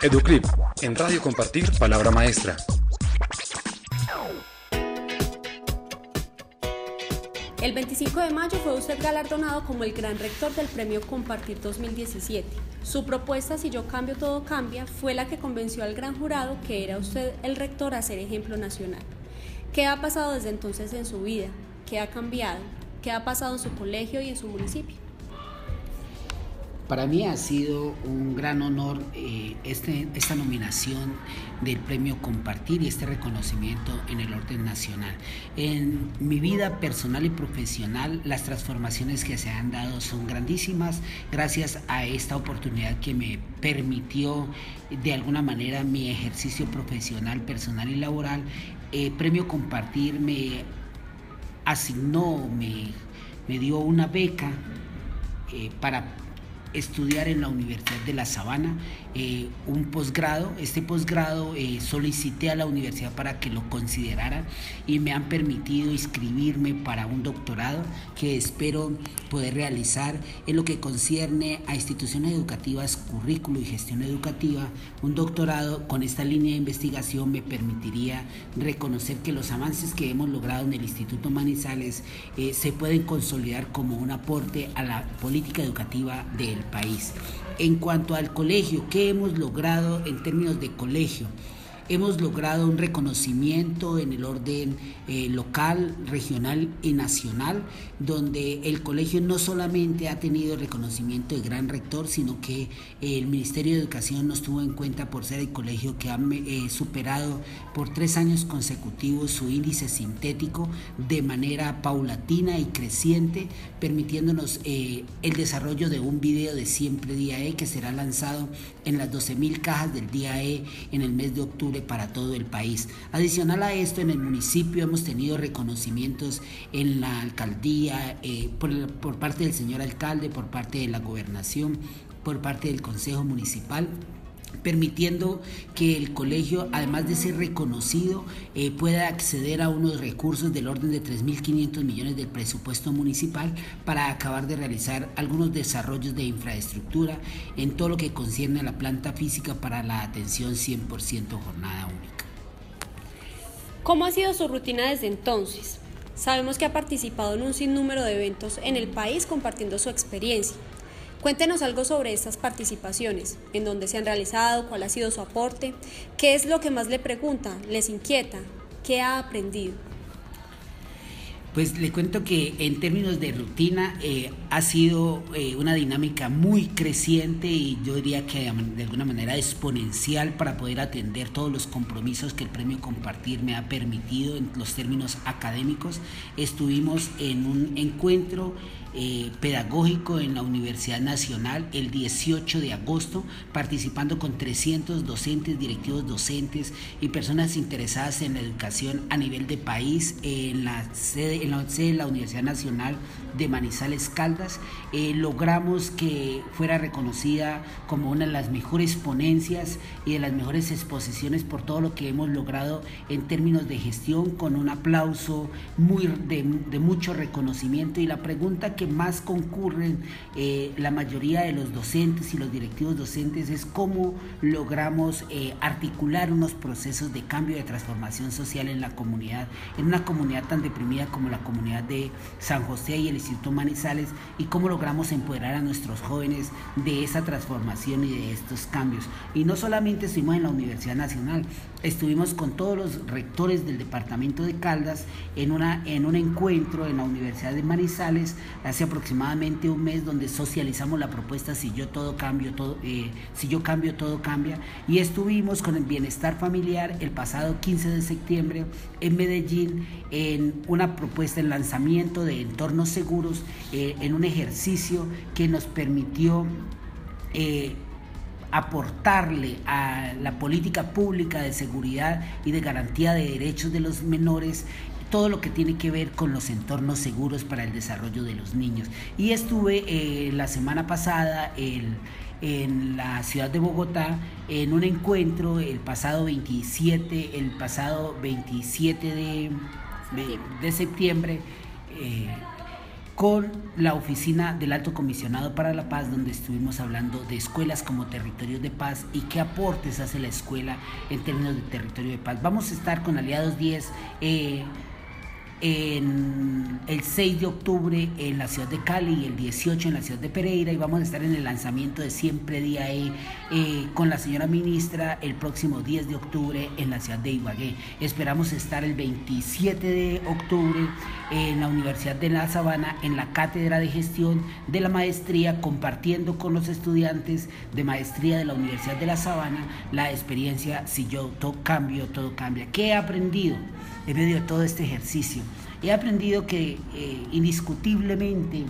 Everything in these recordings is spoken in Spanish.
Educlip, en Radio Compartir, Palabra Maestra. El 25 de mayo fue usted galardonado como el gran rector del Premio Compartir 2017. Su propuesta Si yo cambio, todo cambia fue la que convenció al gran jurado que era usted el rector a ser ejemplo nacional. ¿Qué ha pasado desde entonces en su vida? ¿Qué ha cambiado? ¿Qué ha pasado en su colegio y en su municipio? Para mí ha sido un gran honor eh, este, esta nominación del premio Compartir y este reconocimiento en el orden nacional. En mi vida personal y profesional, las transformaciones que se han dado son grandísimas gracias a esta oportunidad que me permitió de alguna manera mi ejercicio profesional, personal y laboral. Eh, premio Compartir me asignó, me, me dio una beca eh, para estudiar en la Universidad de La Sabana eh, un posgrado. Este posgrado eh, solicité a la universidad para que lo considerara y me han permitido inscribirme para un doctorado que espero poder realizar en lo que concierne a instituciones educativas, currículo y gestión educativa. Un doctorado con esta línea de investigación me permitiría reconocer que los avances que hemos logrado en el Instituto Manizales eh, se pueden consolidar como un aporte a la política educativa del país. En cuanto al colegio, ¿qué hemos logrado en términos de colegio? Hemos logrado un reconocimiento en el orden eh, local, regional y nacional, donde el colegio no solamente ha tenido reconocimiento de gran rector, sino que el Ministerio de Educación nos tuvo en cuenta por ser el colegio que ha eh, superado por tres años consecutivos su índice sintético de manera paulatina y creciente, permitiéndonos eh, el desarrollo de un video de Siempre Día E que será lanzado en las 12.000 cajas del Día E en el mes de octubre para todo el país. Adicional a esto, en el municipio hemos tenido reconocimientos en la alcaldía, eh, por, por parte del señor alcalde, por parte de la gobernación, por parte del Consejo Municipal permitiendo que el colegio, además de ser reconocido, eh, pueda acceder a unos recursos del orden de 3.500 millones del presupuesto municipal para acabar de realizar algunos desarrollos de infraestructura en todo lo que concierne a la planta física para la atención 100% jornada única. ¿Cómo ha sido su rutina desde entonces? Sabemos que ha participado en un sinnúmero de eventos en el país compartiendo su experiencia. Cuéntenos algo sobre estas participaciones, en dónde se han realizado, cuál ha sido su aporte, qué es lo que más le pregunta, les inquieta, qué ha aprendido. Pues le cuento que en términos de rutina eh, ha sido eh, una dinámica muy creciente y yo diría que de alguna manera exponencial para poder atender todos los compromisos que el premio Compartir me ha permitido en los términos académicos. Estuvimos en un encuentro eh, pedagógico en la Universidad Nacional el 18 de agosto, participando con 300 docentes, directivos docentes y personas interesadas en la educación a nivel de país en la sede, en la, sede de la Universidad Nacional de Manizales Caldas. Eh, logramos que fuera reconocida como una de las mejores ponencias y de las mejores exposiciones por todo lo que hemos logrado en términos de gestión, con un aplauso muy de, mucho reconocimiento. Y la pregunta que más concurren eh, la mayoría de los docentes y los directivos docentes es cómo logramos eh, articular unos procesos de cambio y de transformación social en la comunidad, en una comunidad tan deprimida como la comunidad de San José y el Instituto Manizales, y cómo logramos empoderar a nuestros jóvenes de esa transformación y de estos cambios. Y no solamente estuvimos en la Universidad Nacional, estuvimos con todos los rectores del departamento de Caldas en, una, en un encuentro en la Universidad de Manizales, hace aproximadamente un mes donde socializamos la propuesta si yo todo cambio, todo, eh, si yo cambio, todo cambia. Y estuvimos con el bienestar familiar el pasado 15 de septiembre en Medellín en una propuesta, el lanzamiento de entornos seguros, eh, en un ejercicio que nos permitió eh, aportarle a la política pública de seguridad y de garantía de derechos de los menores todo lo que tiene que ver con los entornos seguros para el desarrollo de los niños. Y estuve eh, la semana pasada en la ciudad de Bogotá en un encuentro el pasado 27, el pasado 27 de, de, septiembre. Eh, con la oficina del Alto Comisionado para la Paz, donde estuvimos hablando de escuelas como territorios de paz y qué aportes hace la escuela en términos de territorio de paz. Vamos a estar con Aliados 10 el 6 de octubre en la ciudad de Cali y el 18 en la ciudad de Pereira y vamos a estar en el lanzamiento de Siempre Día E eh, con la señora ministra el próximo 10 de octubre en la ciudad de Ibagué. Esperamos estar el 27 de octubre en la Universidad de La Sabana en la cátedra de gestión de la maestría compartiendo con los estudiantes de maestría de la Universidad de La Sabana la experiencia si yo todo cambio, todo cambia. ¿Qué he aprendido? en medio de todo este ejercicio. He aprendido que eh, indiscutiblemente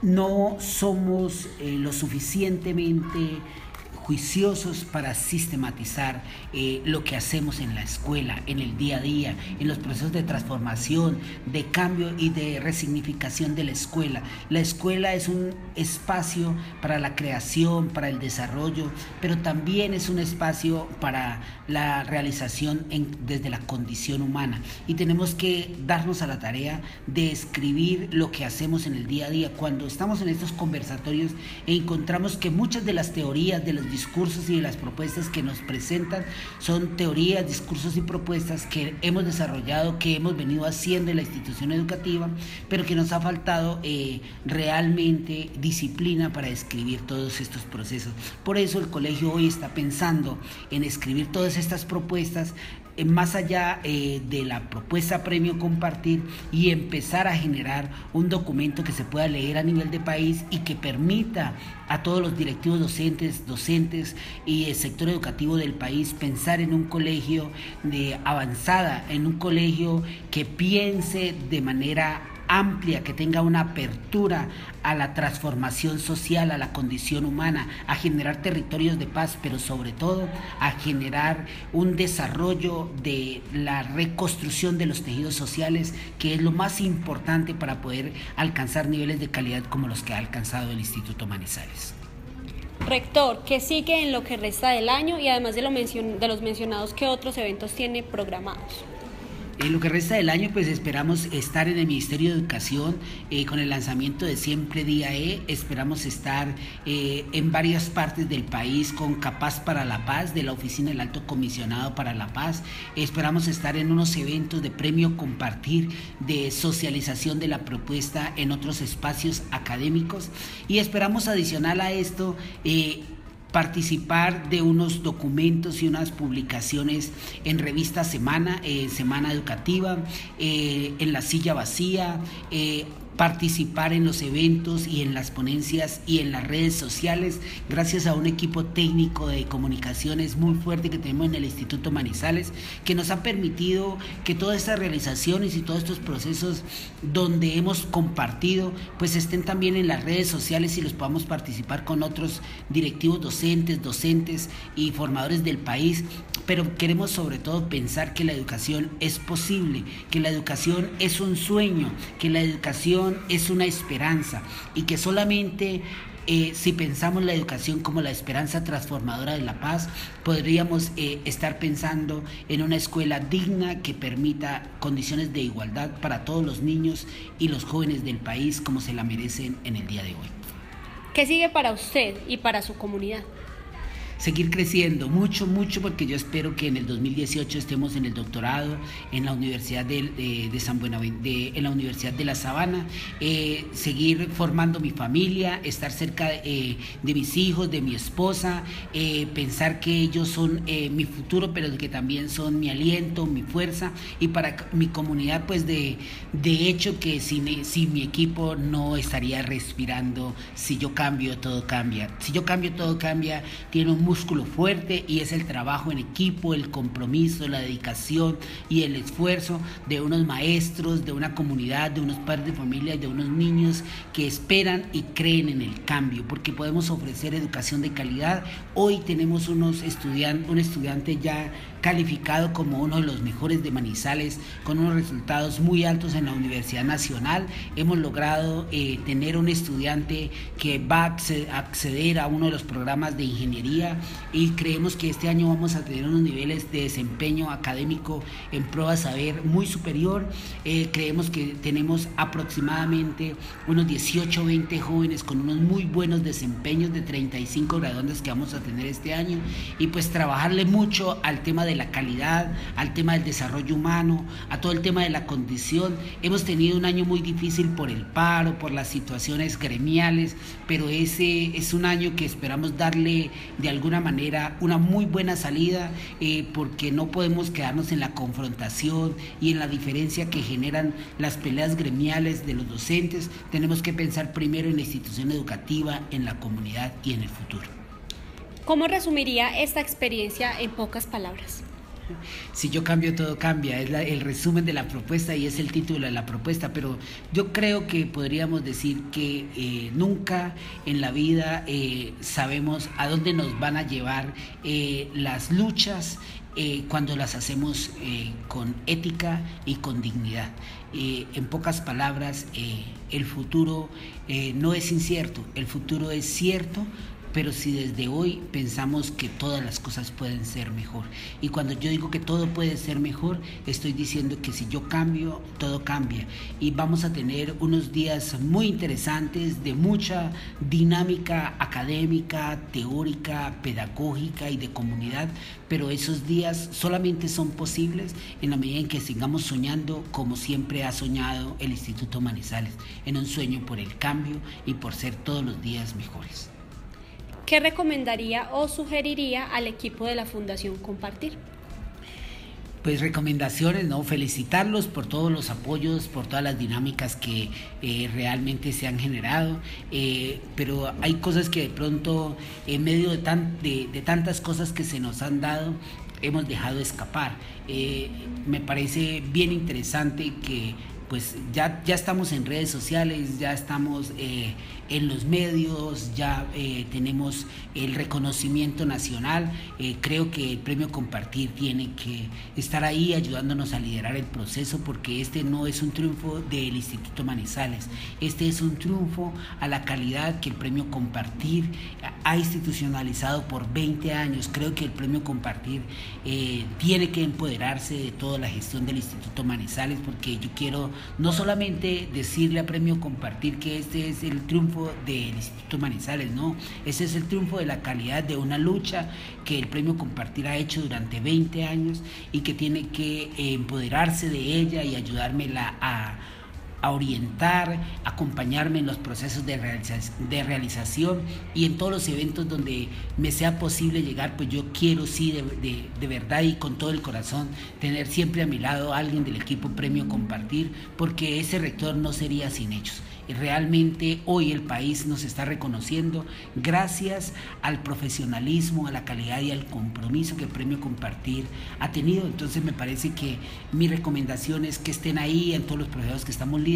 no somos eh, lo suficientemente juiciosos para sistematizar eh, lo que hacemos en la escuela, en el día a día, en los procesos de transformación, de cambio y de resignificación de la escuela. La escuela es un espacio para la creación, para el desarrollo, pero también es un espacio para la realización desde la condición humana. Y tenemos que darnos a la tarea de escribir lo que hacemos en el día a día. Cuando estamos en estos conversatorios e encontramos que muchas de las teorías de los discursos y de las propuestas que nos presentan son teorías, discursos y propuestas que hemos desarrollado, que hemos venido haciendo en la institución educativa, pero que nos ha faltado eh, realmente disciplina para escribir todos estos procesos. Por eso el colegio hoy está pensando en escribir todas estas propuestas más allá eh, de la propuesta premio compartir y empezar a generar un documento que se pueda leer a nivel de país y que permita a todos los directivos docentes, docentes y el sector educativo del país pensar en un colegio de avanzada, en un colegio que piense de manera amplia, que tenga una apertura a la transformación social, a la condición humana, a generar territorios de paz, pero sobre todo a generar un desarrollo de la reconstrucción de los tejidos sociales, que es lo más importante para poder alcanzar niveles de calidad como los que ha alcanzado el Instituto Manizales. Rector, ¿qué sigue en lo que resta del año y además de, lo de los mencionados, qué otros eventos tiene programados? En lo que resta del año, pues esperamos estar en el Ministerio de Educación eh, con el lanzamiento de Siempre Día E. Esperamos estar eh, en varias partes del país con Capaz para la Paz, de la Oficina del Alto Comisionado para la Paz. Esperamos estar en unos eventos de premio compartir, de socialización de la propuesta en otros espacios académicos. Y esperamos adicional a esto, eh, participar de unos documentos y unas publicaciones en revista Semana, eh, Semana Educativa, eh, en la silla vacía, eh, participar en los eventos y en las ponencias y en las redes sociales. Gracias a un equipo técnico de comunicaciones muy fuerte que tenemos en el Instituto Manizales que nos ha permitido que todas estas realizaciones y todos estos procesos donde hemos compartido pues estén también en las redes sociales y los podamos participar con otros directivos docentes, docentes y formadores del país. Pero queremos sobre todo pensar que la educación es posible, que la educación es un sueño, que la educación es una esperanza y que solamente eh, si pensamos la educación como la esperanza transformadora de la paz, podríamos eh, estar pensando en una escuela digna que permita condiciones de igualdad para todos los niños y los jóvenes del país como se la merecen en el día de hoy. ¿Qué sigue para usted y para su comunidad? Seguir creciendo mucho, mucho, porque yo espero que en el 2018 estemos en el doctorado en la Universidad de, San Buenaventura, en la Universidad de La Sabana, eh, seguir formando mi familia, estar cerca eh, de mis hijos, de mi esposa, eh, pensar que ellos son mi futuro, pero que también son mi aliento, mi fuerza, y para mi comunidad, pues de, de hecho que sin, sin mi equipo no estaría respirando, si yo cambio, todo cambia. Si yo cambio, todo cambia, tiene un músculo fuerte y es el trabajo en equipo, el compromiso, la dedicación y el esfuerzo de unos maestros, de una comunidad, de unos padres de familia, de unos niños que esperan y creen en el cambio, porque podemos ofrecer educación de calidad. Hoy tenemos unos un estudiante ya calificado como uno de los mejores de Manizales, con unos resultados muy altos en la Universidad Nacional. Hemos logrado eh, tener un estudiante que va a acceder a uno de los programas de ingeniería y creemos que este año vamos a tener unos niveles de desempeño académico en prueba saber muy superior. Eh, creemos que tenemos aproximadamente unos 18 o 20 jóvenes con unos muy buenos desempeños de 35 graduantes que vamos a tener este año y pues trabajarle mucho al tema de la calidad, al tema del desarrollo humano, a todo el tema de la condición. Hemos tenido un año muy difícil por el paro, por las situaciones gremiales, pero ese es un año que esperamos darle de alguna manera una muy buena salida eh, porque no podemos quedarnos en la confrontación y en la diferencia que generan las peleas gremiales de los docentes. Tenemos que pensar primero en la institución educativa, en la comunidad y en el futuro. ¿Cómo resumiría esta experiencia en pocas palabras? Si yo cambio, todo cambia. Es el resumen de la propuesta y es el título de la propuesta. Pero yo creo que podríamos decir que eh, nunca en la vida eh, sabemos a dónde nos van a llevar eh, las luchas cuando las hacemos con ética y con dignidad. en pocas palabras, el futuro no es incierto, el futuro es cierto pero si desde hoy pensamos que todas las cosas pueden ser mejor. Y cuando yo digo que todo puede ser mejor, estoy diciendo que si yo cambio, todo cambia. Y vamos a tener unos días muy interesantes de mucha dinámica académica, teórica, pedagógica y de comunidad, pero esos días solamente son posibles en la medida en que sigamos soñando como siempre ha soñado el Instituto Manizales, en un sueño por el cambio y por ser todos los días mejores. ¿Qué recomendaría o sugeriría al equipo de la Fundación Compartir? pues recomendaciones, ¿no? Felicitarlos por todos los apoyos, por todas las dinámicas que eh, realmente se han generado, eh, pero hay cosas que de pronto en medio de, tan, de, tantas cosas que se nos han dado, hemos dejado escapar. Eh, me parece bien interesante que pues ya, ya estamos en redes sociales, ya estamos eh, en los medios, ya eh, tenemos el reconocimiento nacional. Eh, creo que el premio Compartir tiene que estar ahí ayudándonos a liderar el proceso porque este no es un triunfo del Instituto Manizales, este es un triunfo a la calidad que el premio Compartir ha institucionalizado por 20 años. Creo que el premio Compartir tiene que empoderarse de toda la gestión del Instituto Manizales porque yo quiero no solamente decirle a Premio Compartir que este es el triunfo del Instituto Manizales, no, ese es el triunfo de la calidad de una lucha que el Premio Compartir ha hecho durante 20 años y que tiene que empoderarse de ella y ayudármela a a orientar, acompañarme en los procesos de, de realización y en todos los eventos donde me sea posible llegar, pues yo quiero sí de, de, verdad y con todo el corazón tener siempre a mi lado a alguien del equipo Premio Compartir, porque ese rector no sería sin hechos realmente hoy el país nos está reconociendo gracias al profesionalismo, a la calidad y al compromiso que Premio Compartir ha tenido. Entonces me parece que mi recomendación es que estén ahí en todos los proyectos que estamos liderando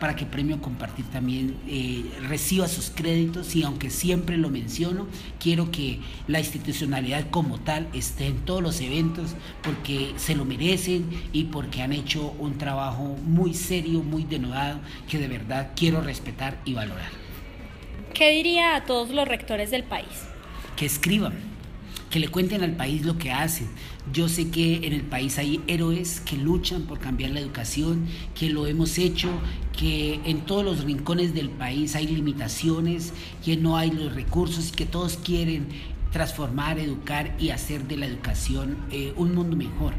para que Premio Compartir también eh, reciba sus créditos y aunque siempre lo menciono, quiero que la institucionalidad como tal esté en todos los eventos porque se lo merecen y porque han hecho un trabajo muy serio, muy denodado, que de verdad quiero respetar y valorar. ¿Qué diría a todos los rectores del país? Que escriban, que le cuenten al país lo que hacen. Yo sé que en el país hay héroes que luchan por cambiar la educación, que lo hemos hecho, que en todos los rincones del país hay limitaciones, que no hay los recursos y que todos quieren transformar, educar y hacer de la educación eh, un mundo mejor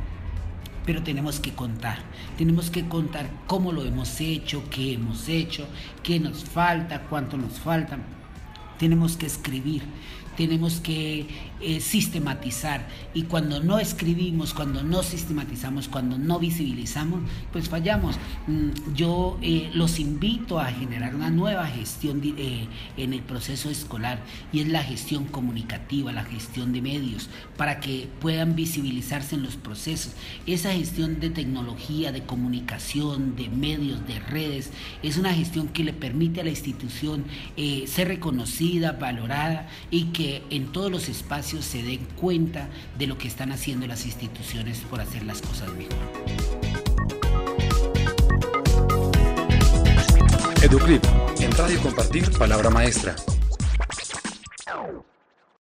pero tenemos que contar. Tenemos que contar cómo lo hemos hecho, qué hemos hecho, qué nos falta, cuánto nos falta. Tenemos que escribir, tenemos que eh, sistematizar y cuando no escribimos, cuando no sistematizamos, cuando no visibilizamos, pues fallamos. Mm, yo eh, los invito a generar una nueva gestión eh, en el proceso escolar y es la gestión comunicativa, la gestión de medios, para que puedan visibilizarse en los procesos. Esa gestión de tecnología, de comunicación, de medios, de redes, es una gestión que le permite a la institución ser reconocida, valorada y que en todos los espacios se den cuenta de lo que están haciendo las instituciones por hacer las cosas mejor. Educlip, en Radio Compartir, Palabra Maestra.